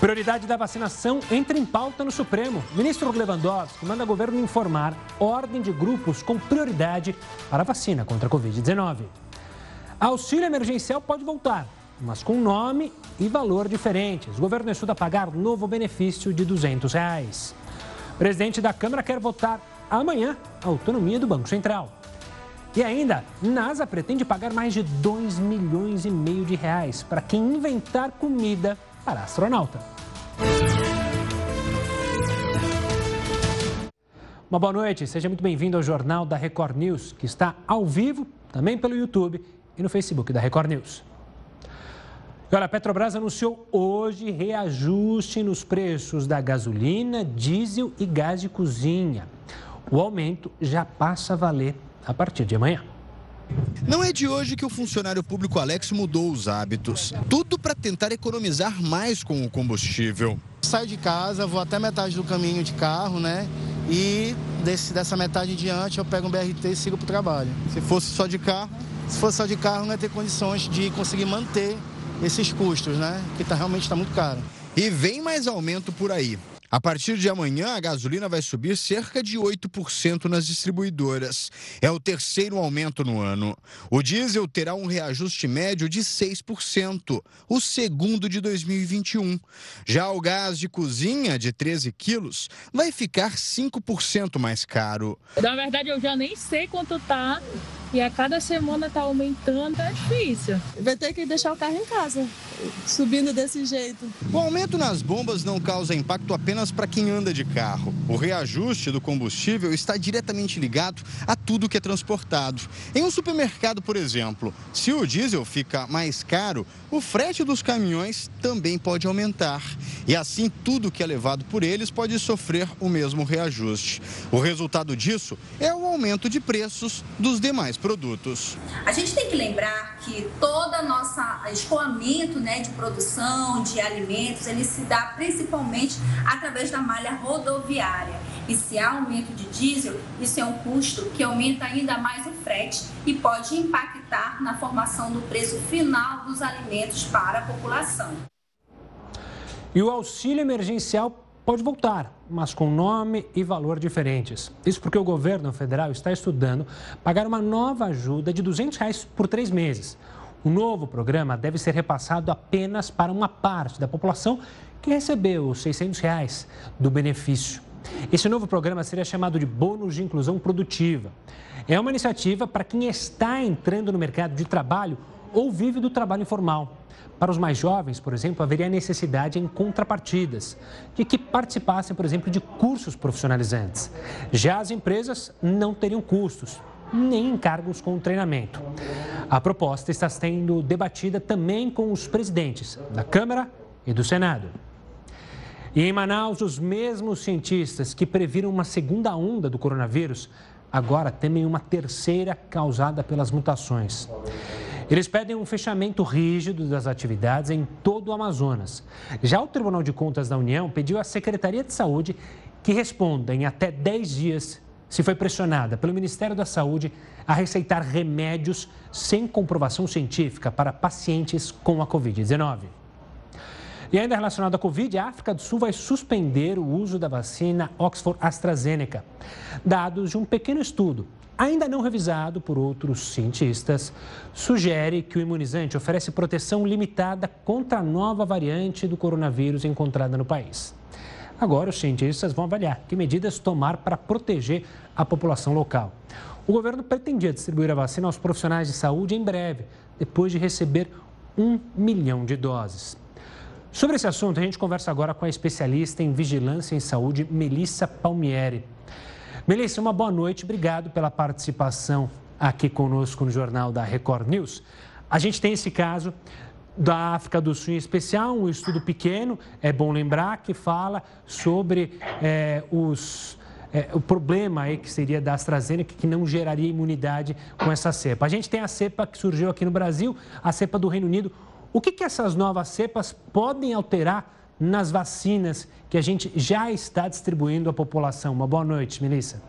Prioridade da vacinação entra em pauta no Supremo. Ministro Lewandowski manda governo informar ordem de grupos com prioridade para a vacina contra a Covid-19. Auxílio emergencial pode voltar, mas com nome e valor diferentes. O governo estuda pagar novo benefício de 200 reais. O presidente da Câmara quer votar amanhã a autonomia do Banco Central. E ainda, NASA pretende pagar mais de 2 milhões e meio de reais para quem inventar comida para astronauta. Uma boa noite, seja muito bem-vindo ao Jornal da Record News, que está ao vivo também pelo YouTube e no Facebook da Record News. E olha, a Petrobras anunciou hoje reajuste nos preços da gasolina, diesel e gás de cozinha. O aumento já passa a valer a partir de amanhã. Não é de hoje que o funcionário público Alex mudou os hábitos. Tudo para tentar economizar mais com o combustível. Saio de casa, vou até metade do caminho de carro, né? E desse, dessa metade em diante eu pego um BRT e sigo para o trabalho. Se fosse só de carro, se fosse só de carro, não ia ter condições de conseguir manter esses custos, né? Que tá, realmente está muito caro. E vem mais aumento por aí. A partir de amanhã, a gasolina vai subir cerca de 8% nas distribuidoras. É o terceiro aumento no ano. O diesel terá um reajuste médio de 6%, o segundo de 2021. Já o gás de cozinha, de 13 quilos, vai ficar 5% mais caro. Na verdade, eu já nem sei quanto tá e a cada semana tá aumentando, é difícil. Vai ter que deixar o carro em casa, subindo desse jeito. O aumento nas bombas não causa impacto apenas para quem anda de carro. O reajuste do combustível está diretamente ligado a tudo que é transportado. Em um supermercado, por exemplo, se o diesel fica mais caro, o frete dos caminhões também pode aumentar. E assim, tudo que é levado por eles pode sofrer o mesmo reajuste. O resultado disso é o aumento de preços dos demais produtos. A gente tem que lembrar que toda nossa escoamento né, de produção de alimentos, ele se dá principalmente através da malha rodoviária. E se há aumento de diesel, isso é um custo que aumenta ainda mais o frete e pode impactar na formação do preço final dos alimentos para a população. E o auxílio emergencial pode voltar, mas com nome e valor diferentes. Isso porque o governo federal está estudando pagar uma nova ajuda de 200 reais por três meses. O novo programa deve ser repassado apenas para uma parte da população que recebeu os 600 reais do benefício. Esse novo programa seria chamado de Bônus de Inclusão Produtiva. É uma iniciativa para quem está entrando no mercado de trabalho ou vive do trabalho informal. Para os mais jovens, por exemplo, haveria necessidade em contrapartidas, de que participassem, por exemplo, de cursos profissionalizantes. Já as empresas não teriam custos, nem encargos com treinamento. A proposta está sendo debatida também com os presidentes da Câmara e do Senado. E em Manaus, os mesmos cientistas que previram uma segunda onda do coronavírus agora temem uma terceira causada pelas mutações. Eles pedem um fechamento rígido das atividades em todo o Amazonas. Já o Tribunal de Contas da União pediu à Secretaria de Saúde que responda em até 10 dias se foi pressionada pelo Ministério da Saúde a receitar remédios sem comprovação científica para pacientes com a Covid-19. E ainda relacionado à Covid, a África do Sul vai suspender o uso da vacina Oxford AstraZeneca. Dados de um pequeno estudo ainda não revisado por outros cientistas, sugere que o imunizante oferece proteção limitada contra a nova variante do coronavírus encontrada no país. Agora, os cientistas vão avaliar que medidas tomar para proteger a população local. O governo pretendia distribuir a vacina aos profissionais de saúde em breve, depois de receber um milhão de doses. Sobre esse assunto, a gente conversa agora com a especialista em vigilância em saúde, Melissa Palmieri. Melissa, uma boa noite. Obrigado pela participação aqui conosco no Jornal da Record News. A gente tem esse caso da África do Sul em especial, um estudo pequeno, é bom lembrar, que fala sobre é, os, é, o problema aí que seria da AstraZeneca, que não geraria imunidade com essa cepa. A gente tem a cepa que surgiu aqui no Brasil, a cepa do Reino Unido. O que, que essas novas cepas podem alterar nas vacinas que a gente já está distribuindo à população. Uma boa noite, Melissa.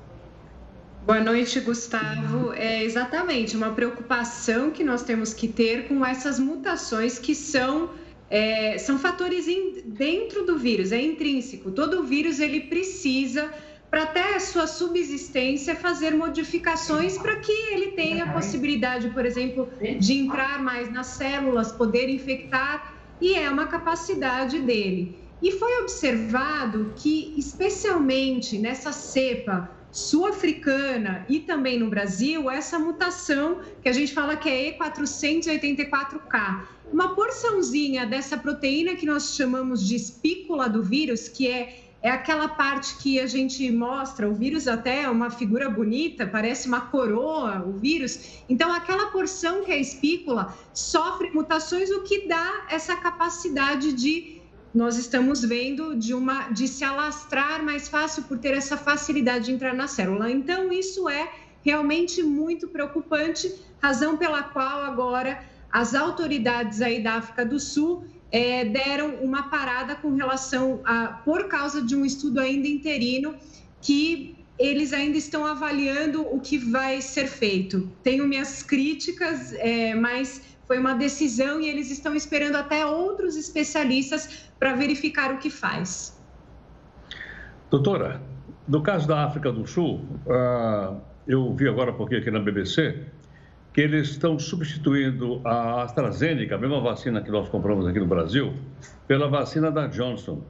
Boa noite, Gustavo. É exatamente uma preocupação que nós temos que ter com essas mutações que são é, são fatores in, dentro do vírus, é intrínseco. Todo vírus ele precisa para até a sua subsistência fazer modificações para que ele tenha a possibilidade, por exemplo, de entrar mais nas células, poder infectar, e é uma capacidade dele. E foi observado que, especialmente nessa cepa sul-africana e também no Brasil, essa mutação que a gente fala que é E484K, uma porçãozinha dessa proteína que nós chamamos de espícula do vírus, que é é aquela parte que a gente mostra, o vírus até é uma figura bonita, parece uma coroa, o vírus. Então, aquela porção que é espícula sofre mutações, o que dá essa capacidade de nós estamos vendo de uma de se alastrar mais fácil por ter essa facilidade de entrar na célula. Então, isso é realmente muito preocupante, razão pela qual agora as autoridades aí da África do Sul é, deram uma parada com relação a, por causa de um estudo ainda interino, que eles ainda estão avaliando o que vai ser feito. Tenho minhas críticas, é, mas foi uma decisão e eles estão esperando até outros especialistas para verificar o que faz. Doutora, no caso da África do Sul, uh, eu vi agora um pouquinho aqui na BBC que eles estão substituindo a AstraZeneca, a mesma vacina que nós compramos aqui no Brasil, pela vacina da Johnson,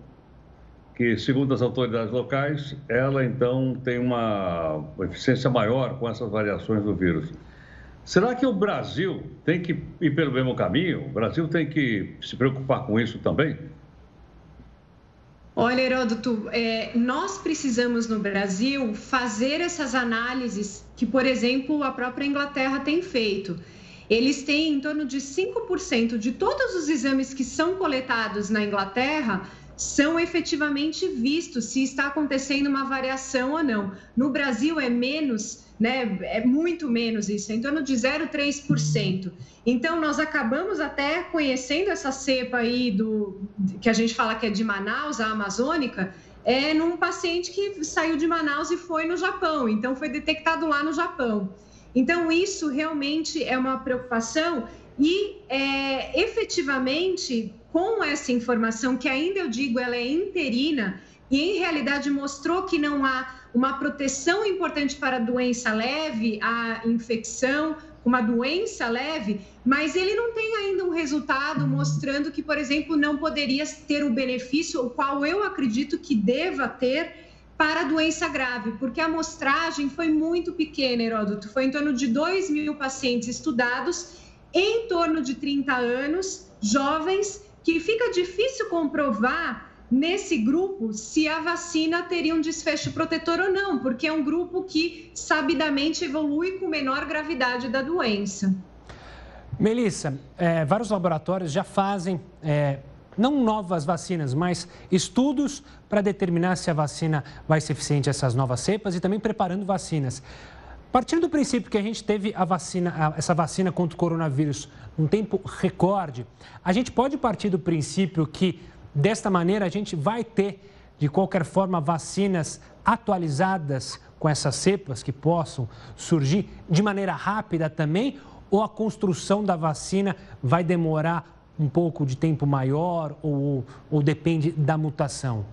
que, segundo as autoridades locais, ela então tem uma eficiência maior com essas variações do vírus. Será que o Brasil tem que ir pelo mesmo caminho? O Brasil tem que se preocupar com isso também? Olha, Heródoto, é, nós precisamos no Brasil fazer essas análises que, por exemplo, a própria Inglaterra tem feito. Eles têm em torno de 5% de todos os exames que são coletados na Inglaterra são efetivamente vistos se está acontecendo uma variação ou não. No Brasil é menos né? É muito menos isso, é em torno de 0,3%. Então, nós acabamos até conhecendo essa cepa aí do que a gente fala que é de Manaus, a amazônica, é num paciente que saiu de Manaus e foi no Japão, então foi detectado lá no Japão. Então, isso realmente é uma preocupação e é, efetivamente, com essa informação, que ainda eu digo, ela é interina, e em realidade mostrou que não há uma proteção importante para a doença leve, a infecção, uma doença leve, mas ele não tem ainda um resultado mostrando que, por exemplo, não poderia ter o benefício, o qual eu acredito que deva ter para a doença grave, porque a amostragem foi muito pequena, Heródoto, foi em torno de 2 mil pacientes estudados, em torno de 30 anos, jovens, que fica difícil comprovar nesse grupo se a vacina teria um desfecho protetor ou não, porque é um grupo que sabidamente evolui com menor gravidade da doença. Melissa, é, vários laboratórios já fazem é, não novas vacinas, mas estudos para determinar se a vacina vai ser eficiente a essas novas cepas e também preparando vacinas. Partindo do princípio que a gente teve a vacina, essa vacina contra o coronavírus num tempo recorde, a gente pode partir do princípio que Desta maneira, a gente vai ter, de qualquer forma, vacinas atualizadas com essas cepas que possam surgir de maneira rápida também? Ou a construção da vacina vai demorar um pouco de tempo maior ou, ou depende da mutação?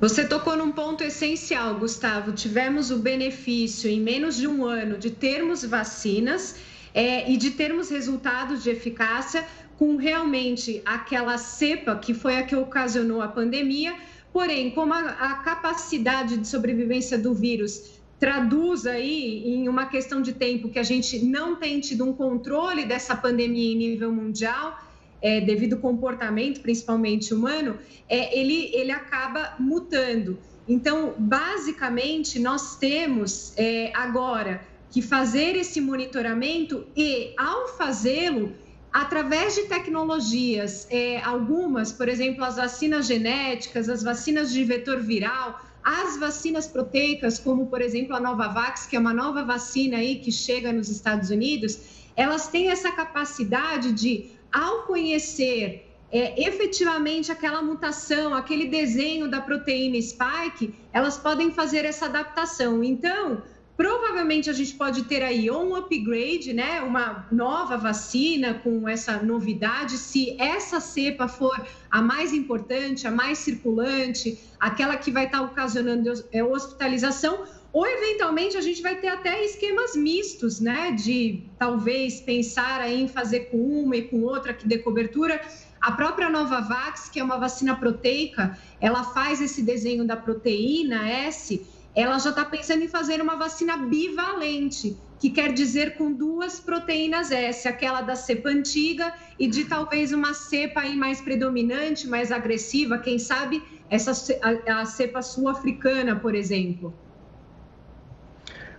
Você tocou num ponto essencial, Gustavo. Tivemos o benefício em menos de um ano de termos vacinas é, e de termos resultados de eficácia com realmente aquela cepa que foi a que ocasionou a pandemia, porém, como a, a capacidade de sobrevivência do vírus traduz aí em uma questão de tempo que a gente não tem tido um controle dessa pandemia em nível mundial, é, devido ao comportamento, principalmente humano, é, ele, ele acaba mutando. Então, basicamente, nós temos é, agora que fazer esse monitoramento e, ao fazê-lo, através de tecnologias, é, algumas, por exemplo, as vacinas genéticas, as vacinas de vetor viral, as vacinas proteicas, como por exemplo a Novavax, que é uma nova vacina aí que chega nos Estados Unidos, elas têm essa capacidade de, ao conhecer é, efetivamente aquela mutação, aquele desenho da proteína spike, elas podem fazer essa adaptação. Então, provavelmente a gente pode ter aí um upgrade, né, uma nova vacina com essa novidade, se essa cepa for a mais importante, a mais circulante, aquela que vai estar ocasionando é, hospitalização, ou eventualmente a gente vai ter até esquemas mistos, né, de talvez pensar em fazer com uma e com outra que dê cobertura. A própria Novavax, que é uma vacina proteica, ela faz esse desenho da proteína S ela já está pensando em fazer uma vacina bivalente, que quer dizer com duas proteínas S, aquela da cepa antiga e de talvez uma cepa aí mais predominante, mais agressiva, quem sabe essa a, a cepa sul-africana, por exemplo.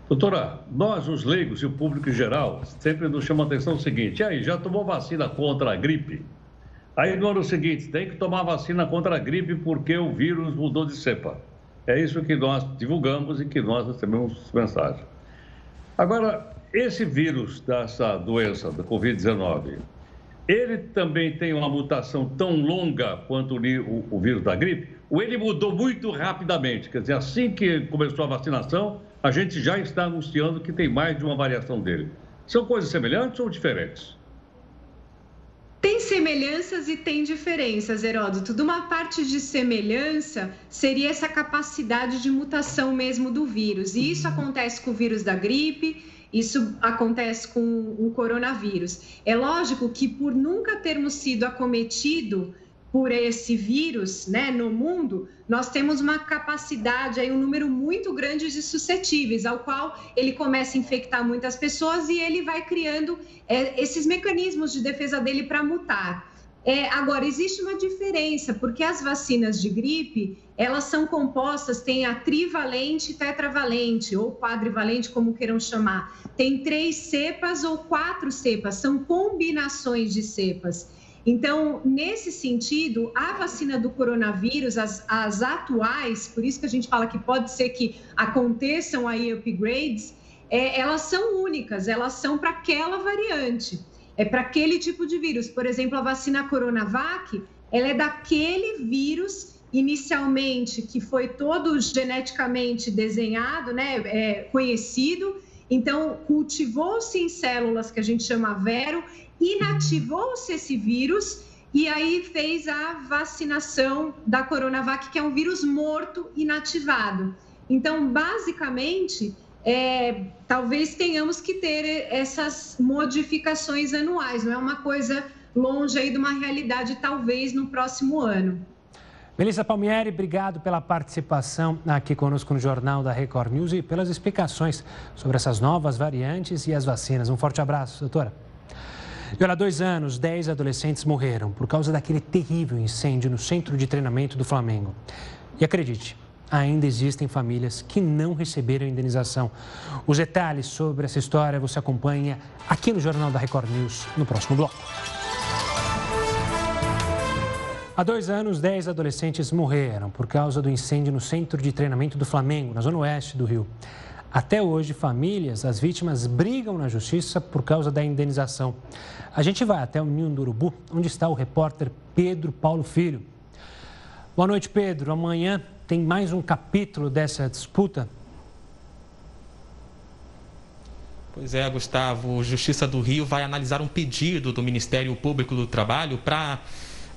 Doutora, nós, os leigos e o público em geral, sempre nos chama a atenção o seguinte: aí, já tomou vacina contra a gripe? Aí no ano seguinte, tem que tomar vacina contra a gripe porque o vírus mudou de cepa. É isso que nós divulgamos e que nós recebemos mensagem. Agora, esse vírus dessa doença, da Covid-19, ele também tem uma mutação tão longa quanto o, o, vírus da gripe? Ou ele mudou muito rapidamente? Quer dizer, assim que começou a vacinação, a gente já está anunciando que tem mais de uma variação dele. São coisas semelhantes ou diferentes? Tem semelhanças e tem diferenças, Heródoto. De uma parte de semelhança seria essa capacidade de mutação mesmo do vírus. E isso acontece com o vírus da gripe, isso acontece com o coronavírus. É lógico que por nunca termos sido acometido por esse vírus né, no mundo, nós temos uma capacidade, aí, um número muito grande de suscetíveis, ao qual ele começa a infectar muitas pessoas e ele vai criando é, esses mecanismos de defesa dele para mutar. É, agora, existe uma diferença, porque as vacinas de gripe, elas são compostas, tem a trivalente e tetravalente, ou quadrivalente, como queiram chamar. Tem três cepas ou quatro cepas, são combinações de cepas. Então, nesse sentido, a vacina do coronavírus, as, as, atuais, por isso que a gente fala que pode ser que aconteçam aí upgrades, é, elas são únicas, elas são para aquela variante, é para aquele tipo de vírus. Por exemplo, a vacina Coronavac, ela é daquele vírus inicialmente que foi todo geneticamente desenhado, né, é, conhecido. Então, cultivou-se em células que a gente chama vero inativou-se esse vírus e aí fez a vacinação da Coronavac, que é um vírus morto inativado. Então, basicamente, é, talvez tenhamos que ter essas modificações anuais, não é uma coisa longe aí de uma realidade, talvez no próximo ano. Melissa Palmieri, obrigado pela participação aqui conosco no Jornal da Record News e pelas explicações sobre essas novas variantes e as vacinas. Um forte abraço, doutora. E olha, há dois anos, dez adolescentes morreram por causa daquele terrível incêndio no centro de treinamento do Flamengo. E acredite, ainda existem famílias que não receberam indenização. Os detalhes sobre essa história você acompanha aqui no Jornal da Record News no próximo bloco. Há dois anos, dez adolescentes morreram por causa do incêndio no centro de treinamento do Flamengo, na zona oeste do Rio. Até hoje, famílias, as vítimas brigam na justiça por causa da indenização. A gente vai até o Ninho do Urubu, onde está o repórter Pedro Paulo Filho. Boa noite, Pedro. Amanhã tem mais um capítulo dessa disputa. Pois é, Gustavo. Justiça do Rio vai analisar um pedido do Ministério Público do Trabalho para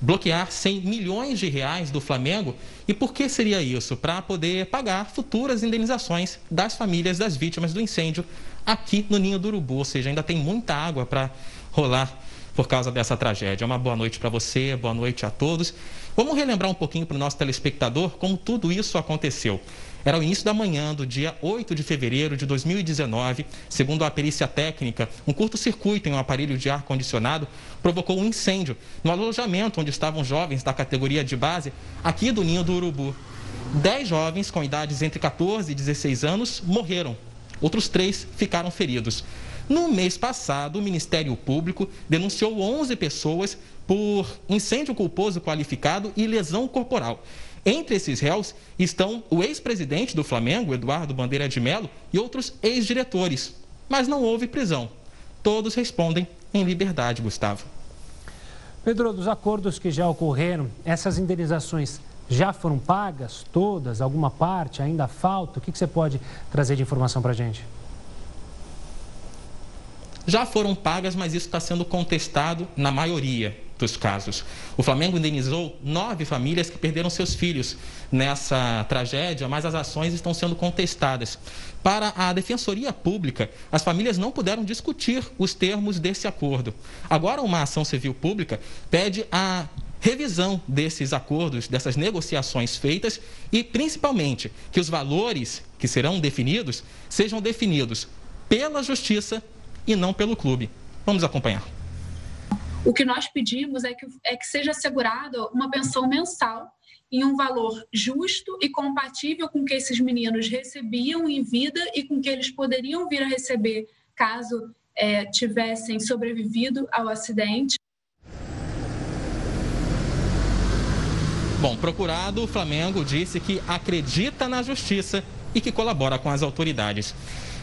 bloquear 100 milhões de reais do Flamengo. E por que seria isso? Para poder pagar futuras indenizações das famílias das vítimas do incêndio aqui no Ninho do Urubu. Ou seja, ainda tem muita água para rolar por causa dessa tragédia. Uma boa noite para você, boa noite a todos. Vamos relembrar um pouquinho para o nosso telespectador como tudo isso aconteceu. Era o início da manhã do dia 8 de fevereiro de 2019. Segundo a perícia técnica, um curto-circuito em um aparelho de ar-condicionado provocou um incêndio no alojamento onde estavam jovens da categoria de base aqui do Ninho do Urubu. Dez jovens com idades entre 14 e 16 anos morreram. Outros três ficaram feridos. No mês passado, o Ministério Público denunciou 11 pessoas por incêndio culposo qualificado e lesão corporal. Entre esses réus estão o ex-presidente do Flamengo, Eduardo Bandeira de Melo, e outros ex-diretores. Mas não houve prisão. Todos respondem em liberdade, Gustavo. Pedro, dos acordos que já ocorreram, essas indenizações já foram pagas todas? Alguma parte ainda falta? O que, que você pode trazer de informação para a gente? Já foram pagas, mas isso está sendo contestado na maioria dos casos. O Flamengo indenizou nove famílias que perderam seus filhos nessa tragédia, mas as ações estão sendo contestadas. Para a Defensoria Pública, as famílias não puderam discutir os termos desse acordo. Agora, uma ação civil pública pede a revisão desses acordos, dessas negociações feitas e, principalmente, que os valores que serão definidos sejam definidos pela Justiça e não pelo clube. Vamos acompanhar. O que nós pedimos é que, é que seja assegurada uma pensão mensal em um valor justo e compatível com o que esses meninos recebiam em vida e com o que eles poderiam vir a receber caso é, tivessem sobrevivido ao acidente. Bom, procurado, o Flamengo disse que acredita na justiça e que colabora com as autoridades.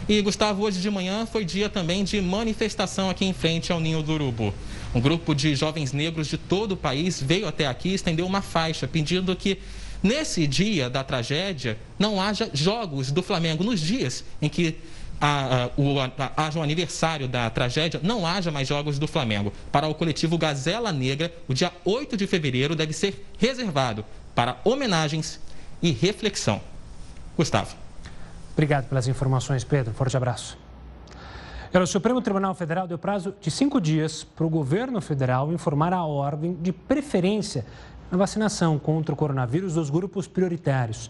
E, Gustavo, hoje de manhã foi dia também de manifestação aqui em frente ao Ninho do Urubu. Um grupo de jovens negros de todo o país veio até aqui e estendeu uma faixa pedindo que nesse dia da tragédia não haja jogos do Flamengo nos dias em que o, haja o aniversário da tragédia, não haja mais jogos do Flamengo. Para o coletivo Gazela Negra, o dia 8 de fevereiro deve ser reservado para homenagens e reflexão. Gustavo. Obrigado pelas informações, Pedro. Forte abraço. O Supremo Tribunal Federal deu prazo de cinco dias para o governo federal informar a ordem de preferência na vacinação contra o coronavírus dos grupos prioritários.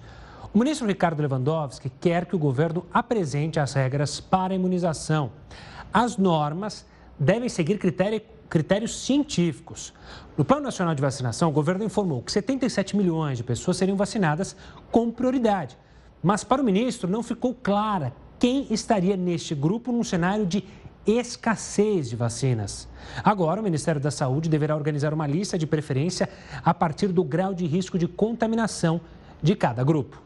O ministro Ricardo Lewandowski quer que o governo apresente as regras para a imunização. As normas devem seguir critério, critérios científicos. No Plano Nacional de Vacinação, o governo informou que 77 milhões de pessoas seriam vacinadas com prioridade. Mas para o ministro não ficou clara quem estaria neste grupo num cenário de escassez de vacinas. Agora, o Ministério da Saúde deverá organizar uma lista de preferência a partir do grau de risco de contaminação de cada grupo.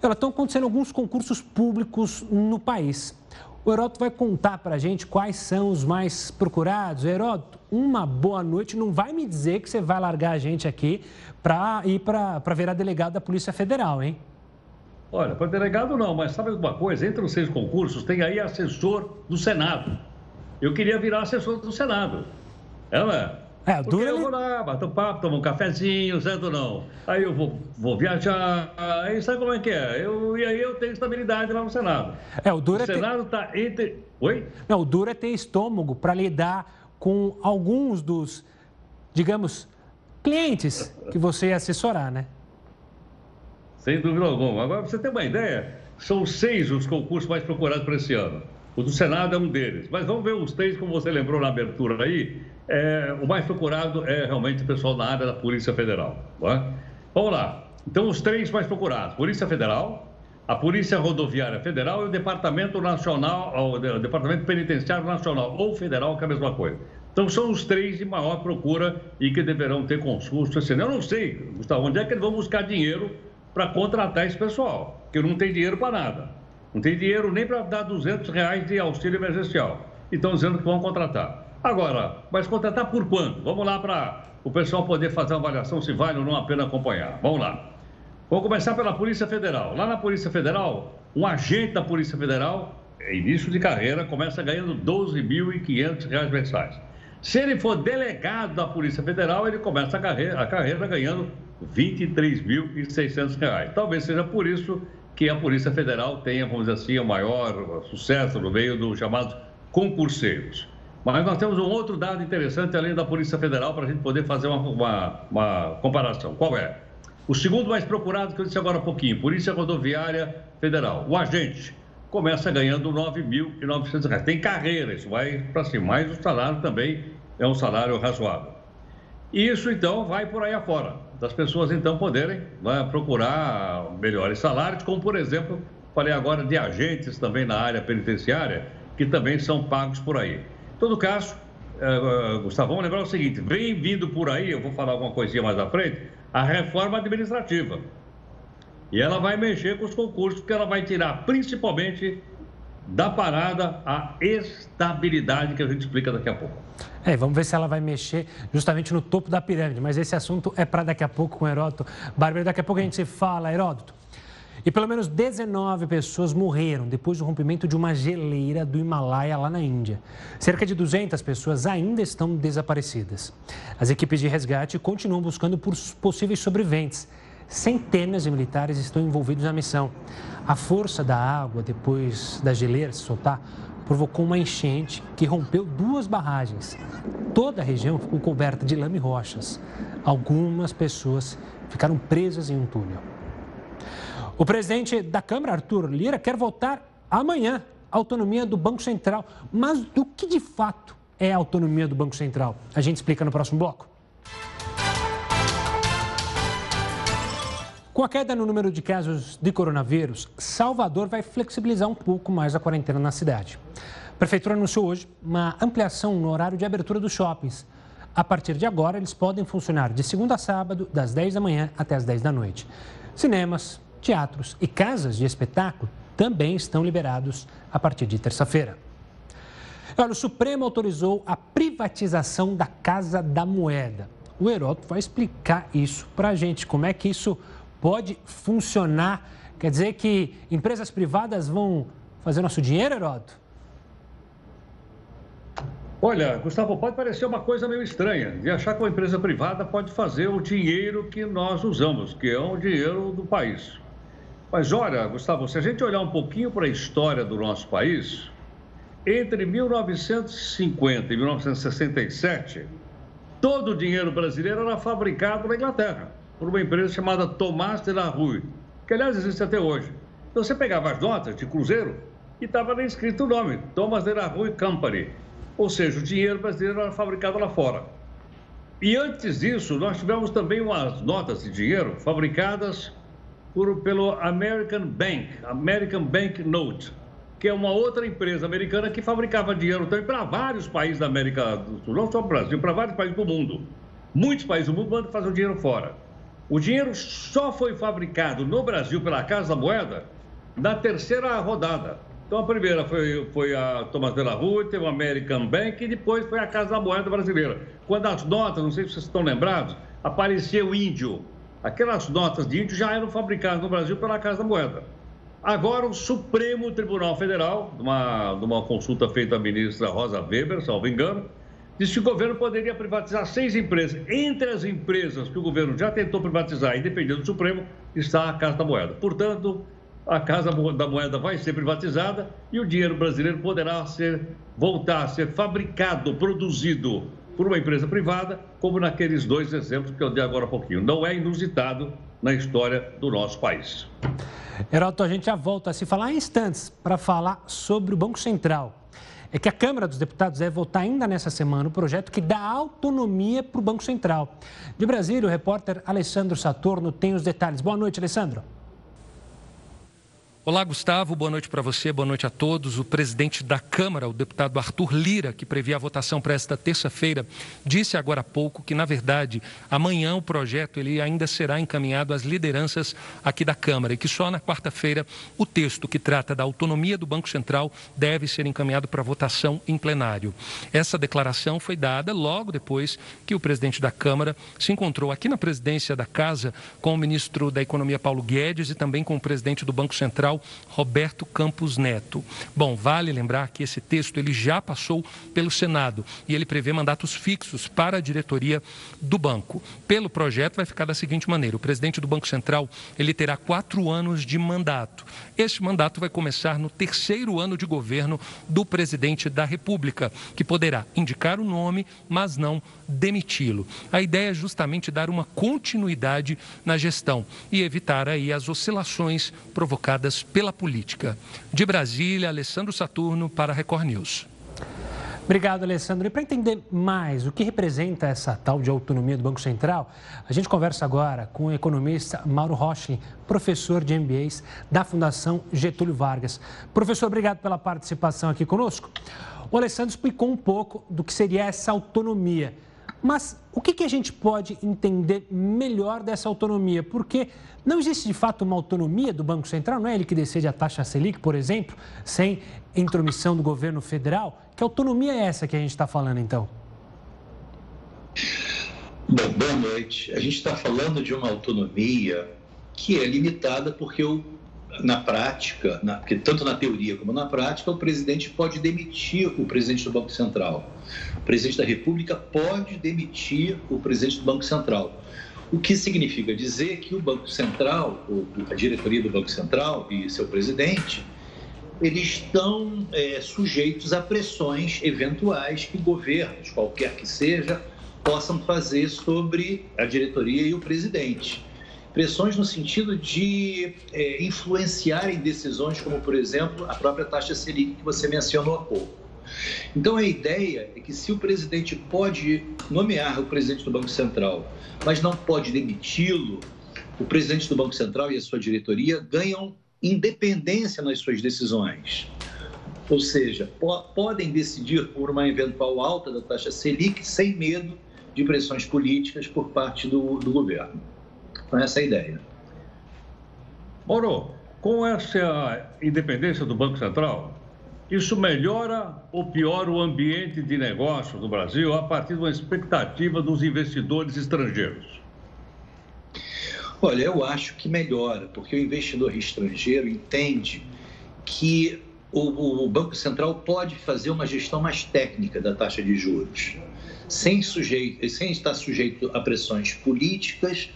Ela, estão acontecendo alguns concursos públicos no país. O Heródoto vai contar para a gente quais são os mais procurados. Heródoto, uma boa noite. Não vai me dizer que você vai largar a gente aqui para ir para virar delegado da Polícia Federal, hein? Olha, para delegado não, mas sabe uma coisa? Entre os seis concursos tem aí assessor do Senado. Eu queria virar assessor do Senado. É, não é? É, Porque dura... eu vou lá, bato papo, tomo um cafezinho, certo não? Aí eu vou, vou viajar, aí sabe como é que é? Eu, e aí eu tenho estabilidade lá no Senado. É, o duro o é Senado está ter... entre... Oi? Não, o duro é ter estômago para lidar com alguns dos, digamos, clientes que você ia assessorar, né? Sem dúvida alguma. Agora, para você ter uma ideia, são seis os concursos mais procurados para esse ano. O do Senado é um deles. Mas vamos ver os três, como você lembrou na abertura aí. É, o mais procurado é realmente o pessoal da área da Polícia Federal. É? Vamos lá. Então, os três mais procurados: Polícia Federal, a Polícia Rodoviária Federal e o Departamento Nacional, o Departamento Penitenciário Nacional ou Federal, que é a mesma coisa. Então, são os três de maior procura e que deverão ter. Assim, eu não sei, Gustavo, onde é que eles vão buscar dinheiro para contratar esse pessoal, que não tem dinheiro para nada. Não tem dinheiro nem para dar 200 reais de auxílio emergencial. E estão dizendo que vão contratar. Agora, mas contratar por quando? Vamos lá para o pessoal poder fazer uma avaliação se vale ou não a pena acompanhar. Vamos lá. Vamos começar pela Polícia Federal. Lá na Polícia Federal, um agente da Polícia Federal, início de carreira, começa ganhando R$ 12.500 mensais. Se ele for delegado da Polícia Federal, ele começa a carreira, a carreira ganhando R$ 23.600. Talvez seja por isso que a Polícia Federal tenha, vamos dizer assim, o maior sucesso no meio dos chamados concurseiros. Mas nós temos um outro dado interessante além da Polícia Federal para a gente poder fazer uma, uma, uma, comparação. Qual é? O segundo mais procurado que eu disse agora há pouquinho, Polícia Rodoviária Federal. O agente começa ganhando R$ 9.900. Tem carreira, isso vai para cima, mas o salário também é um salário razoável. E isso então vai por aí afora das pessoas então poderem né, procurar melhores salários, como por exemplo, falei agora de agentes também na área penitenciária, que também são pagos por aí. Em todo caso, uh, Gustavo, vamos lembrar o seguinte: vem vindo por aí, eu vou falar alguma coisinha mais à frente, a reforma administrativa. E ela vai mexer com os concursos, porque ela vai tirar principalmente da parada à estabilidade que a gente explica daqui a pouco. É, vamos ver se ela vai mexer justamente no topo da pirâmide, mas esse assunto é para daqui a pouco com o Heródoto Barbeiro. Daqui a pouco a gente se fala, Heródoto. E pelo menos 19 pessoas morreram depois do rompimento de uma geleira do Himalaia lá na Índia. Cerca de 200 pessoas ainda estão desaparecidas. As equipes de resgate continuam buscando por possíveis sobreviventes. Centenas de militares estão envolvidos na missão. A força da água depois da geleira se soltar provocou uma enchente que rompeu duas barragens. Toda a região ficou coberta de lama e rochas. Algumas pessoas ficaram presas em um túnel. O presidente da Câmara, Arthur Lira, quer votar amanhã a autonomia do Banco Central. Mas do que de fato é a autonomia do Banco Central? A gente explica no próximo bloco. Com a queda no número de casos de coronavírus, Salvador vai flexibilizar um pouco mais a quarentena na cidade. A prefeitura anunciou hoje uma ampliação no horário de abertura dos shoppings. A partir de agora, eles podem funcionar de segunda a sábado, das 10 da manhã até as 10 da noite. Cinemas, teatros e casas de espetáculo também estão liberados a partir de terça-feira. Olha, o Supremo autorizou a privatização da Casa da Moeda. O Heródoto vai explicar isso para a gente, como é que isso pode funcionar. Quer dizer que empresas privadas vão fazer nosso dinheiro, Heródoto? Olha, Gustavo, pode parecer uma coisa meio estranha de achar que uma empresa privada pode fazer o dinheiro que nós usamos, que é o dinheiro do país. Mas olha, Gustavo, se a gente olhar um pouquinho para a história do nosso país, entre 1950 e 1967, todo o dinheiro brasileiro era fabricado na Inglaterra, por uma empresa chamada Tomás de la Rue, que aliás existe até hoje. Então você pegava as notas de cruzeiro e estava ali escrito o nome, Thomas de la Rue Company. Ou seja, o dinheiro brasileiro era fabricado lá fora. E antes disso, nós tivemos também umas notas de dinheiro fabricadas por, pelo American Bank, American Bank Note, que é uma outra empresa americana que fabricava dinheiro também para vários países da América do Sul, não só para o Brasil, para vários países do mundo. Muitos países do mundo mandam fazer o dinheiro fora. O dinheiro só foi fabricado no Brasil pela Casa da Moeda na terceira rodada. Então, a primeira foi, foi a Thomas de la Rue, teve o American Bank e depois foi a Casa da Moeda Brasileira. Quando as notas, não sei se vocês estão lembrados, aparecia o índio. Aquelas notas de índio já eram fabricadas no Brasil pela Casa da Moeda. Agora, o Supremo Tribunal Federal, numa, numa consulta feita à ministra Rosa Weber, salvo engano, disse que o governo poderia privatizar seis empresas. Entre as empresas que o governo já tentou privatizar, independente do Supremo, está a Casa da Moeda. Portanto, a Casa da Moeda vai ser privatizada e o dinheiro brasileiro poderá ser, voltar a ser fabricado, produzido por uma empresa privada, como naqueles dois exemplos que eu dei agora há pouquinho. Não é inusitado na história do nosso país. Heroto, a gente já volta a se falar em instantes para falar sobre o Banco Central. É que a Câmara dos Deputados deve votar ainda nessa semana o projeto que dá autonomia para o Banco Central. De Brasília, o repórter Alessandro Saturno tem os detalhes. Boa noite, Alessandro. Olá, Gustavo. Boa noite para você, boa noite a todos. O presidente da Câmara, o deputado Arthur Lira, que previa a votação para esta terça-feira, disse agora há pouco que, na verdade, amanhã o projeto ele ainda será encaminhado às lideranças aqui da Câmara e que só na quarta-feira o texto que trata da autonomia do Banco Central deve ser encaminhado para votação em plenário. Essa declaração foi dada logo depois que o presidente da Câmara se encontrou aqui na presidência da Casa com o ministro da Economia, Paulo Guedes, e também com o presidente do Banco Central. Federal Roberto Campos Neto. Bom, vale lembrar que esse texto ele já passou pelo Senado e ele prevê mandatos fixos para a diretoria do banco. Pelo projeto vai ficar da seguinte maneira: o presidente do Banco Central ele terá quatro anos de mandato. Este mandato vai começar no terceiro ano de governo do presidente da República, que poderá indicar o nome, mas não demiti-lo. A ideia é justamente dar uma continuidade na gestão e evitar aí as oscilações provocadas pela política. De Brasília, Alessandro Saturno para Record News. Obrigado, Alessandro. E para entender mais o que representa essa tal de autonomia do Banco Central, a gente conversa agora com o economista Mauro Rochlin, professor de MBAs da Fundação Getúlio Vargas. Professor, obrigado pela participação aqui conosco. O Alessandro explicou um pouco do que seria essa autonomia. Mas o que, que a gente pode entender melhor dessa autonomia? Porque não existe de fato uma autonomia do Banco Central, não é ele que decide a taxa Selic, por exemplo, sem intromissão do governo federal. Que autonomia é essa que a gente está falando então? Bom, boa noite. A gente está falando de uma autonomia que é limitada porque o na prática, na, porque tanto na teoria como na prática, o presidente pode demitir o presidente do Banco Central. O presidente da República pode demitir o presidente do Banco Central. O que significa dizer que o Banco Central, a diretoria do Banco Central e seu presidente, eles estão é, sujeitos a pressões eventuais que governos, qualquer que seja, possam fazer sobre a diretoria e o presidente pressões no sentido de é, influenciarem decisões, como, por exemplo, a própria taxa Selic que você mencionou há pouco. Então, a ideia é que se o presidente pode nomear o presidente do Banco Central, mas não pode demiti-lo, o presidente do Banco Central e a sua diretoria ganham independência nas suas decisões. Ou seja, po podem decidir por uma eventual alta da taxa Selic sem medo de pressões políticas por parte do, do governo. Então, essa é a ideia. Moro, com essa independência do Banco Central, isso melhora ou piora o ambiente de negócios no Brasil a partir de uma expectativa dos investidores estrangeiros? Olha, eu acho que melhora, porque o investidor estrangeiro entende que o, o, Banco Central pode fazer uma gestão mais técnica da taxa de juros, sem, sujeito, sem estar sujeito a pressões políticas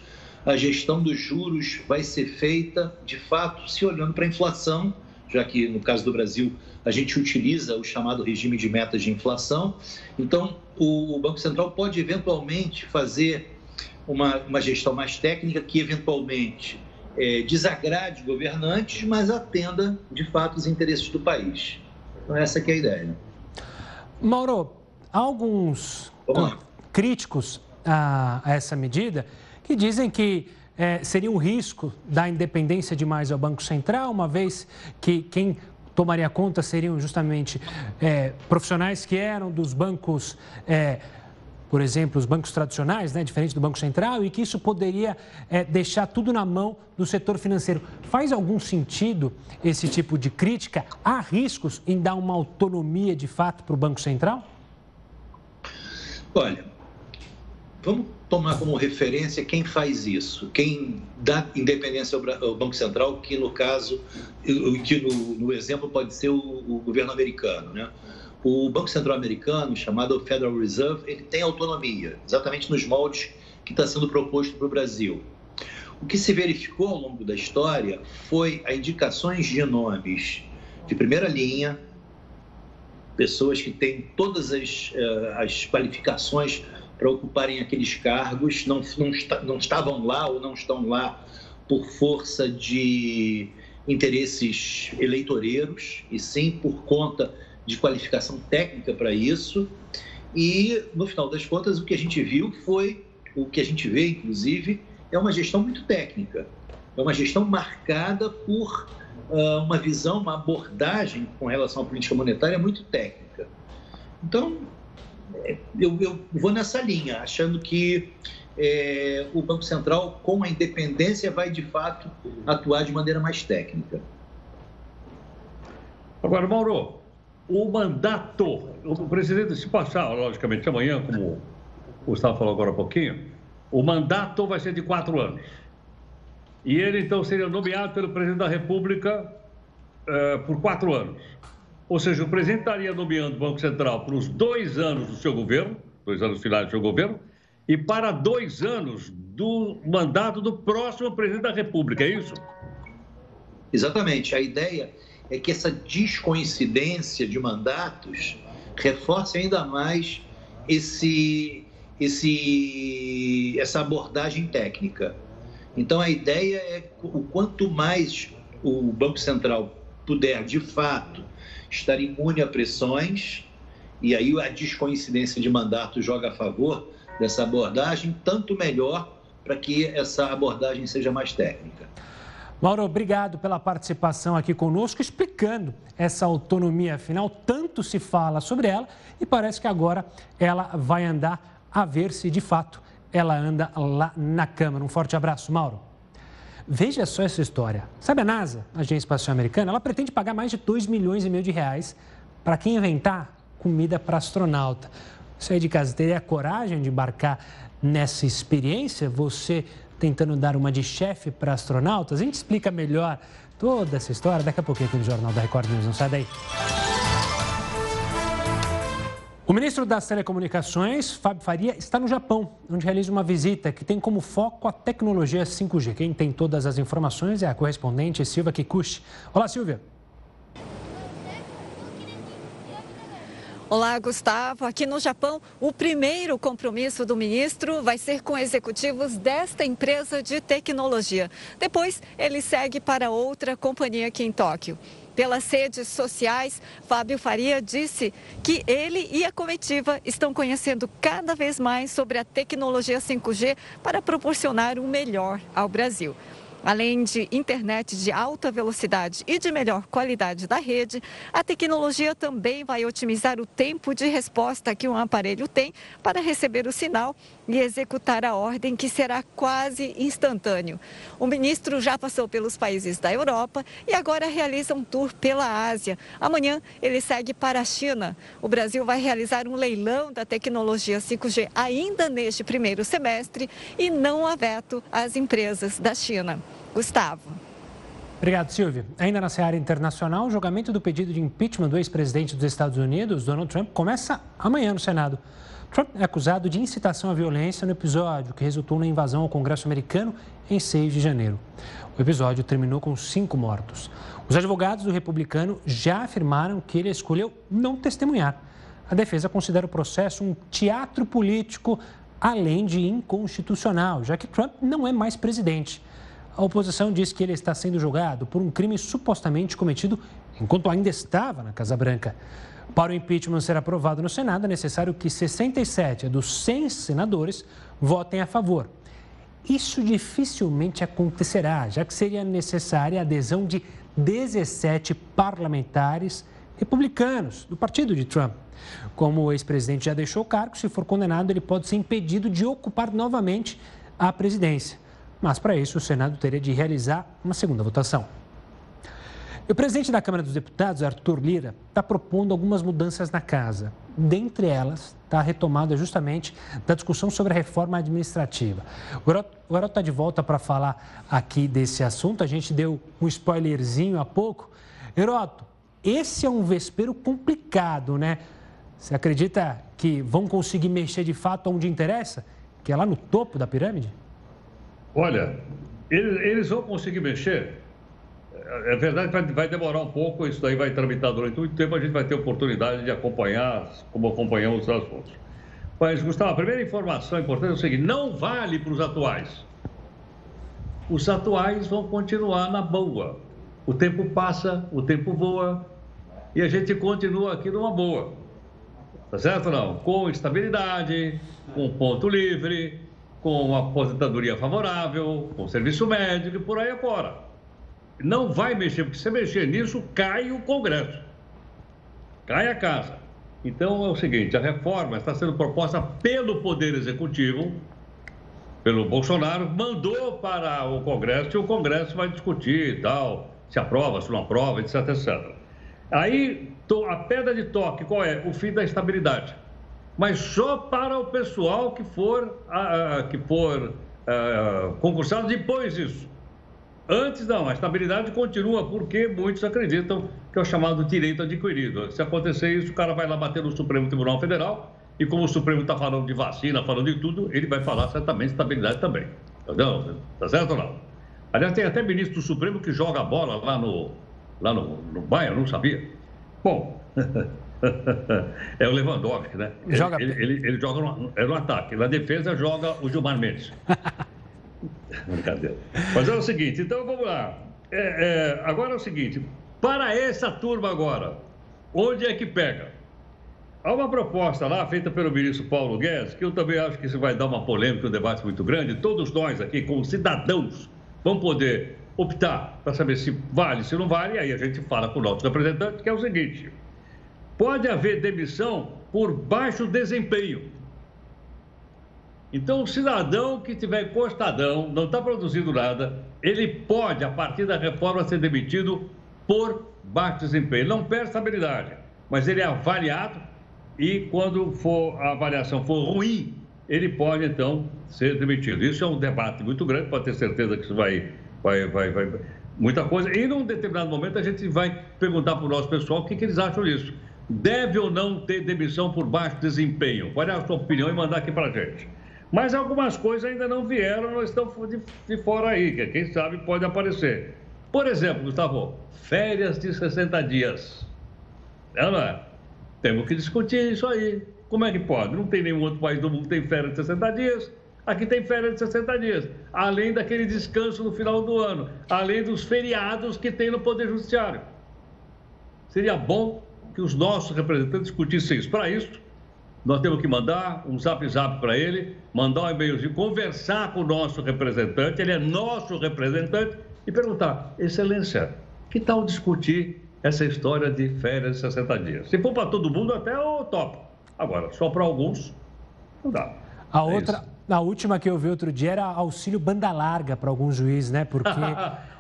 a gestão dos juros vai ser feita, de fato, se olhando para a inflação, já que no caso do Brasil a gente utiliza o chamado regime de metas de inflação. Então, o Banco Central pode eventualmente fazer uma, uma gestão mais técnica que eventualmente é, desagrade governantes, mas atenda de fato os interesses do país. Então, essa é a ideia. Mauro, alguns críticos a, a essa medida que dizem que é, seria um risco da independência demais ao Banco Central, uma vez que quem tomaria conta seriam justamente é, profissionais que eram dos bancos, é, por exemplo, os bancos tradicionais, né, diferente do Banco Central, e que isso poderia é, deixar tudo na mão do setor financeiro. Faz algum sentido esse tipo de crítica? Há riscos em dar uma autonomia de fato para o Banco Central? Olha, vamos tomar como referência quem faz isso, quem dá independência ao Banco Central, que no caso, que no, no exemplo pode ser o, o, governo americano, né? O Banco Central americano, chamado Federal Reserve, ele tem autonomia, exatamente nos moldes que está sendo proposto para o Brasil. O que se verificou ao longo da história foi a indicações de nomes de primeira linha, pessoas que têm todas as, eh, as qualificações para ocuparem aqueles cargos, não, não, não estavam lá ou não estão lá por força de interesses eleitoreiros, e sim por conta de qualificação técnica para isso. E, no final das contas, o que a gente viu foi, o que a gente vê, inclusive, é uma gestão muito técnica. É uma gestão marcada por uh, uma visão, uma abordagem com relação à política monetária muito técnica. Então, eu, eu vou nessa linha, achando que é, o Banco Central, com a independência, vai de fato atuar de maneira mais técnica. Agora, Mauro, o mandato, o presidente, se passar, logicamente, amanhã, como o Gustavo falou agora há pouquinho, o mandato vai ser de quatro anos. E ele, então, seria nomeado pelo presidente da República uh, por quatro anos. Ou seja, o presidente estaria nomeando o Banco Central para os dois anos do seu governo, dois anos finais do seu governo, e para dois anos do mandato do próximo presidente da República, é isso? Exatamente. A ideia é que essa descoincidência de mandatos reforce ainda mais esse, esse, essa abordagem técnica. Então, a ideia é o quanto mais o Banco Central puder, de fato, estar imune a pressões, e aí a descoincidência de mandato joga a favor dessa abordagem, tanto melhor para que essa abordagem seja mais técnica. Mauro, obrigado pela participação aqui conosco, explicando essa autonomia. Afinal, tanto se fala sobre ela e parece que agora ela vai andar a ver se de fato ela anda lá na Câmara. Um forte abraço, Mauro. Veja só essa história. Sabe a NASA, a Agência Espacial Americana, ela pretende pagar mais de 2 milhões e meio de reais para quem inventar comida para astronauta. Você aí de casa teria coragem de embarcar nessa experiência? Você tentando dar uma de chefe para astronautas? A gente explica melhor toda essa história daqui a pouquinho aqui no Jornal da Record News. Não sai daí. O ministro das Telecomunicações, Fábio Faria, está no Japão, onde realiza uma visita que tem como foco a tecnologia 5G. Quem tem todas as informações é a correspondente Silvia Kikuchi. Olá, Silvia. Olá, Gustavo. Aqui no Japão, o primeiro compromisso do ministro vai ser com executivos desta empresa de tecnologia. Depois, ele segue para outra companhia aqui em Tóquio pelas redes sociais, Fábio Faria disse que ele e a comitiva estão conhecendo cada vez mais sobre a tecnologia 5G para proporcionar o melhor ao Brasil. Além de internet de alta velocidade e de melhor qualidade da rede, a tecnologia também vai otimizar o tempo de resposta que um aparelho tem para receber o sinal e executar a ordem, que será quase instantâneo. O ministro já passou pelos países da Europa e agora realiza um tour pela Ásia. Amanhã ele segue para a China. O Brasil vai realizar um leilão da tecnologia 5G ainda neste primeiro semestre e não há veto às empresas da China. Gustavo. Obrigado, Silvia. Ainda na seara internacional, o julgamento do pedido de impeachment do ex-presidente dos Estados Unidos, Donald Trump, começa amanhã no Senado. Trump é acusado de incitação à violência no episódio que resultou na invasão ao Congresso americano em 6 de janeiro. O episódio terminou com cinco mortos. Os advogados do republicano já afirmaram que ele escolheu não testemunhar. A defesa considera o processo um teatro político, além de inconstitucional, já que Trump não é mais presidente. A oposição diz que ele está sendo julgado por um crime supostamente cometido enquanto ainda estava na Casa Branca. Para o impeachment ser aprovado no Senado, é necessário que 67 dos 100 senadores votem a favor. Isso dificilmente acontecerá, já que seria necessária a adesão de 17 parlamentares republicanos do partido de Trump. Como o ex-presidente já deixou o cargo, se for condenado, ele pode ser impedido de ocupar novamente a presidência. Mas, para isso, o Senado teria de realizar uma segunda votação. O presidente da Câmara dos Deputados, Arthur Lira, está propondo algumas mudanças na casa. Dentre elas, está a retomada justamente da discussão sobre a reforma administrativa. O Garoto está de volta para falar aqui desse assunto. A gente deu um spoilerzinho há pouco. Heroto, esse é um vespeiro complicado, né? Você acredita que vão conseguir mexer de fato onde interessa? Que é lá no topo da pirâmide? Olha, eles vão conseguir mexer. É verdade que vai demorar um pouco, isso daí vai tramitar durante muito tempo, a gente vai ter oportunidade de acompanhar, como acompanhamos os assuntos. Mas, Gustavo, a primeira informação importante é o seguinte: não vale para os atuais. Os atuais vão continuar na boa. O tempo passa, o tempo voa e a gente continua aqui numa boa. Tá certo não? Com estabilidade, com ponto livre, com aposentadoria favorável, com serviço médico e por aí afora. Não vai mexer, porque se mexer nisso, cai o Congresso. Cai a casa. Então é o seguinte: a reforma está sendo proposta pelo Poder Executivo, pelo Bolsonaro, mandou para o Congresso e o Congresso vai discutir e tal, se aprova, se não aprova, etc, etc. Aí a pedra de toque qual é? O fim da estabilidade mas só para o pessoal que for, que for concursado depois disso. Antes não, a estabilidade continua porque muitos acreditam que é o chamado direito adquirido. Se acontecer isso, o cara vai lá bater no Supremo Tribunal Federal e como o Supremo está falando de vacina, falando de tudo, ele vai falar certamente de estabilidade também. Entendeu? Tá certo ou não? Aliás, tem até ministro do Supremo que joga a bola lá no, lá no, no Bahia, eu não sabia. Bom, é o Lewandowski, né? Joga... Ele, ele, ele joga no, é no ataque. Na defesa joga o Gilmar Mendes. Brincadeira. Mas é o seguinte, então vamos lá. É, é, agora é o seguinte, para essa turma agora, onde é que pega? Há uma proposta lá feita pelo ministro Paulo Guedes, que eu também acho que isso vai dar uma polêmica, um debate muito grande. Todos nós aqui, como cidadãos, vamos poder optar para saber se vale, se não vale, e aí a gente fala com o nosso representante, que é o seguinte: pode haver demissão por baixo desempenho. Então, o cidadão que tiver encostadão, não está produzindo nada, ele pode, a partir da reforma, ser demitido por baixo desempenho. Não perde estabilidade, mas ele é avaliado e, quando for a avaliação for ruim, ele pode, então, ser demitido. Isso é um debate muito grande, pode ter certeza que isso vai, vai, vai, vai muita coisa. E, num determinado momento, a gente vai perguntar para o nosso pessoal o que, que eles acham disso. Deve ou não ter demissão por baixo desempenho? Qual é a sua opinião e mandar aqui para a gente. Mas algumas coisas ainda não vieram, não estão de, fora aí, que quem sabe pode aparecer. Por exemplo, Gustavo, férias de 60 dias. É, não é? Temos que discutir isso aí. Como é que pode? Não tem nenhum outro país do mundo que tem férias de 60 dias. Aqui tem férias de 60 dias, além daquele descanso no final do ano, além dos feriados que tem no Poder Judiciário. Seria bom que os nossos representantes discutissem isso. Para isso, nós temos que mandar um zap zap para ele, mandar um e-mailzinho, conversar com o nosso representante, ele é nosso representante, e perguntar: Excelência, que tal discutir essa história de férias de 60 dias? Se for para todo mundo, até o top. Agora, só para alguns, não dá. A é outra, isso. a última que eu vi outro dia era auxílio banda larga para alguns juízes, né? Porque.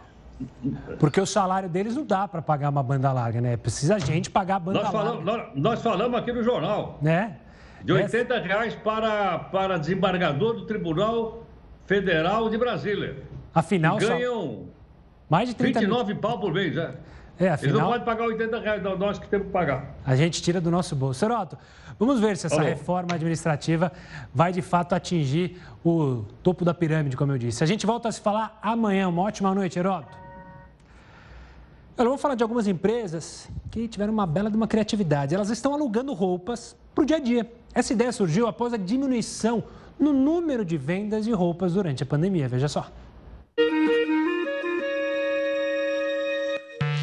Porque o salário deles não dá para pagar uma banda larga, né? Precisa a gente pagar a banda nós falamos, larga. Nós, nós, falamos aqui no jornal. Né? De 80 reais para, para desembargador do Tribunal Federal de Brasília. Afinal, ganham mais de 30 29 mil... pau por mês, já. É, afinal... Eles não podem pagar 80 reais, nós que temos que pagar. A gente tira do nosso bolso. Seroto, vamos ver se essa reforma administrativa vai de fato atingir o topo da pirâmide, como eu disse. A gente volta a se falar amanhã. Uma ótima noite, Heroto. Eu vou falar de algumas empresas que tiveram uma bela de uma criatividade. Elas estão alugando roupas para o dia a dia. Essa ideia surgiu após a diminuição no número de vendas de roupas durante a pandemia. Veja só.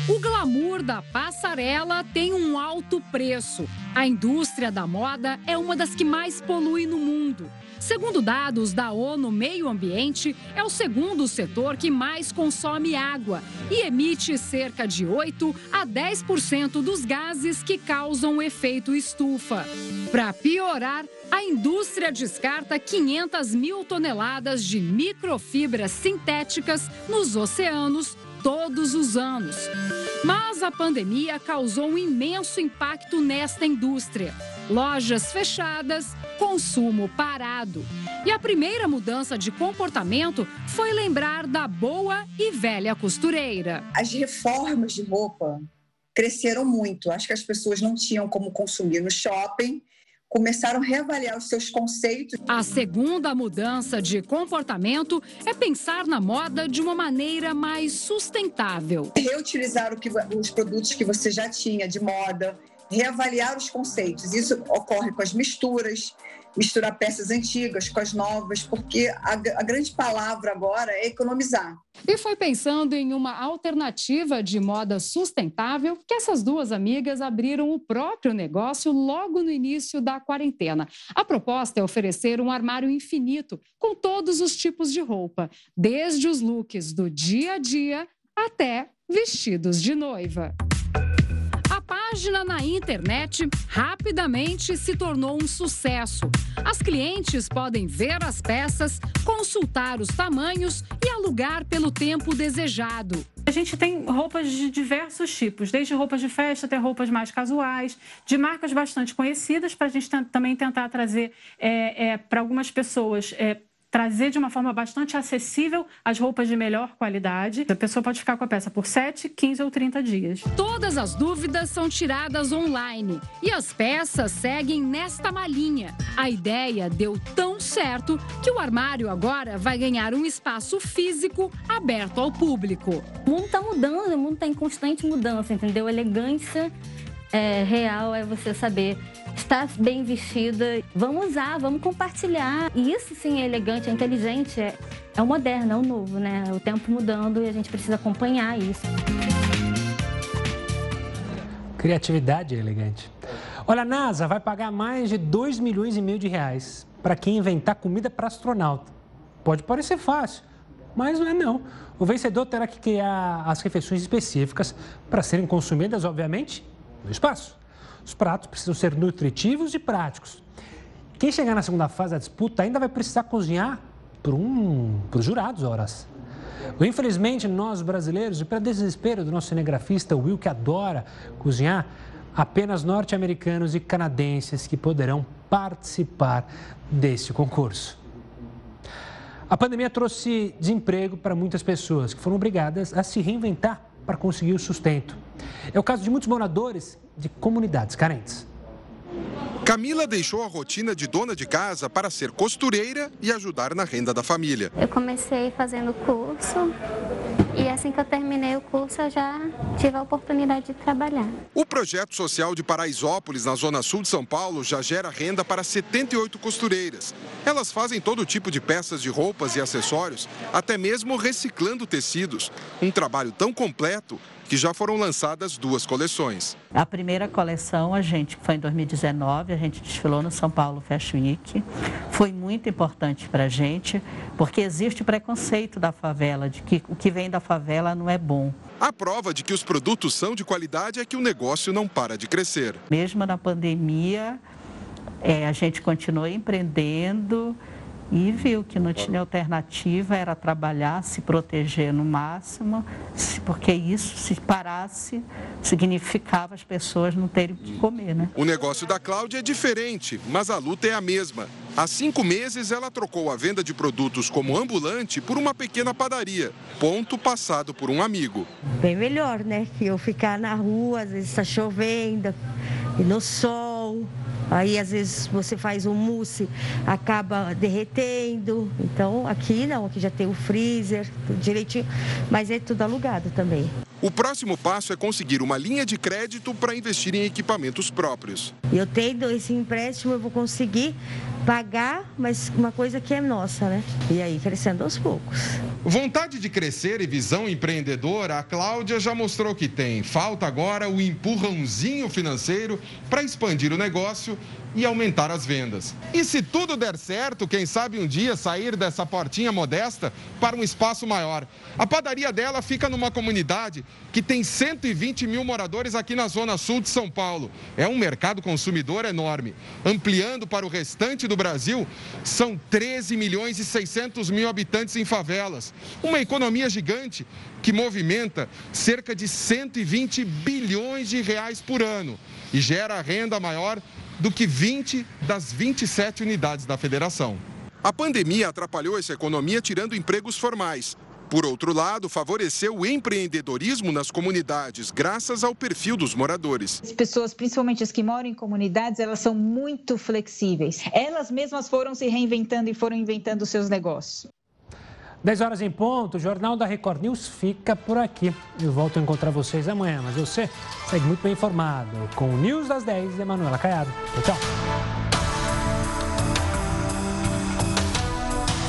O glamour da passarela tem um alto preço. A indústria da moda é uma das que mais polui no mundo. Segundo dados da ONU Meio Ambiente, é o segundo setor que mais consome água e emite cerca de 8 a 10% dos gases que causam efeito estufa. Para piorar, a indústria descarta 500 mil toneladas de microfibras sintéticas nos oceanos todos os anos. Mas a pandemia causou um imenso impacto nesta indústria. Lojas fechadas, consumo parado. E a primeira mudança de comportamento foi lembrar da boa e velha costureira. As reformas de roupa cresceram muito. Acho que as pessoas não tinham como consumir no shopping começaram a reavaliar os seus conceitos. A segunda mudança de comportamento é pensar na moda de uma maneira mais sustentável. Reutilizar que, os produtos que você já tinha de moda, reavaliar os conceitos. Isso ocorre com as misturas, misturar peças antigas com as novas, porque a, a, grande palavra agora é economizar. E foi pensando em uma alternativa de moda sustentável que essas duas amigas abriram o próprio negócio logo no início da quarentena. A proposta é oferecer um armário infinito com todos os tipos de roupa, desde os looks do dia a dia até vestidos de noiva página na internet rapidamente se tornou um sucesso. As clientes podem ver as peças, consultar os tamanhos e alugar pelo tempo desejado. A gente tem roupas de diversos tipos, desde roupas de festa até roupas mais casuais, de marcas bastante conhecidas, para a gente também tentar trazer é, é, para algumas pessoas. É, trazer de uma forma bastante acessível as roupas de melhor qualidade. A pessoa pode ficar com a peça por 7, 15 ou 30 dias. Todas as dúvidas são tiradas online e as peças seguem nesta malinha. A ideia deu tão certo que o armário agora vai ganhar um espaço físico aberto ao público. O mundo está mudando, o mundo está em constante mudança, entendeu? Elegância é, real é você saber estar bem vestida. Vamos usar, vamos compartilhar. E isso sim é elegante, é inteligente, é, é o moderno, é o novo, né? O tempo mudando e a gente precisa acompanhar isso. Criatividade é elegante. Olha, a NASA vai pagar mais de 2 milhões e meio de reais para quem inventar comida para astronauta. Pode parecer fácil, mas não é não. O vencedor terá que criar as refeições específicas para serem consumidas, obviamente, no espaço. Os pratos precisam ser nutritivos e práticos. Quem chegar na segunda fase da disputa ainda vai precisar cozinhar para um, os jurados, horas. Infelizmente, nós brasileiros, e para desespero do nosso cinegrafista Will, que adora cozinhar, apenas norte-americanos e canadenses que poderão participar desse concurso. A pandemia trouxe desemprego para muitas pessoas que foram obrigadas a se reinventar para conseguir o sustento. É o caso de muitos moradores de comunidades carentes. Camila deixou a rotina de dona de casa para ser costureira e ajudar na renda da família. Eu comecei fazendo curso e assim que eu terminei o curso, eu já tive a oportunidade de trabalhar. O projeto social de Paraisópolis, na zona sul de São Paulo, já gera renda para 78 costureiras. Elas fazem todo tipo de peças de roupas e acessórios, até mesmo reciclando tecidos. Um trabalho tão completo que já foram lançadas duas coleções. A primeira coleção, a gente, foi em 2019, a gente desfilou no São Paulo Fashion Week. Foi muito importante para a gente, porque existe preconceito da favela, de que o que vem da favela não é bom. A prova de que os produtos são de qualidade é que o negócio não para de crescer. Mesmo na pandemia, é, a gente continua empreendendo e viu que não tinha alternativa, era trabalhar, se proteger no máximo, porque isso, se parasse, significava as pessoas não terem o que comer, né? O negócio da Cláudia é diferente, mas a luta é a mesma. Há cinco meses, ela trocou a venda de produtos como ambulante por uma pequena padaria, ponto passado por um amigo. Bem melhor, né? Que eu ficar na rua, às vezes está chovendo, e no sol, Aí às vezes você faz um mousse, acaba derretendo. Então aqui não, aqui já tem o freezer, tudo direitinho, mas é tudo alugado também. O próximo passo é conseguir uma linha de crédito para investir em equipamentos próprios. Eu tendo esse empréstimo, eu vou conseguir pagar, mas uma coisa que é nossa, né? E aí crescendo aos poucos. Vontade de crescer e visão empreendedora, a Cláudia já mostrou que tem. Falta agora o empurrãozinho financeiro para expandir o negócio e aumentar as vendas. E se tudo der certo, quem sabe um dia sair dessa portinha modesta para um espaço maior. A padaria dela fica numa comunidade que tem 120 mil moradores aqui na zona sul de São Paulo. É um mercado consumidor enorme. Ampliando para o restante do Brasil, são 13 milhões e 600 mil habitantes em favelas. Uma economia gigante que movimenta cerca de 120 bilhões de reais por ano e gera renda maior do que 20 das 27 unidades da federação. A pandemia atrapalhou essa economia tirando empregos formais. Por outro lado, favoreceu o empreendedorismo nas comunidades, graças ao perfil dos moradores. As pessoas, principalmente as que moram em comunidades, elas são muito flexíveis. Elas mesmas foram se reinventando e foram inventando seus negócios. 10 horas em ponto, o Jornal da Record News fica por aqui. Eu volto a encontrar vocês amanhã, mas você segue muito bem informado com o News das 10 e Emanuela Caiado. Tchau, tchau.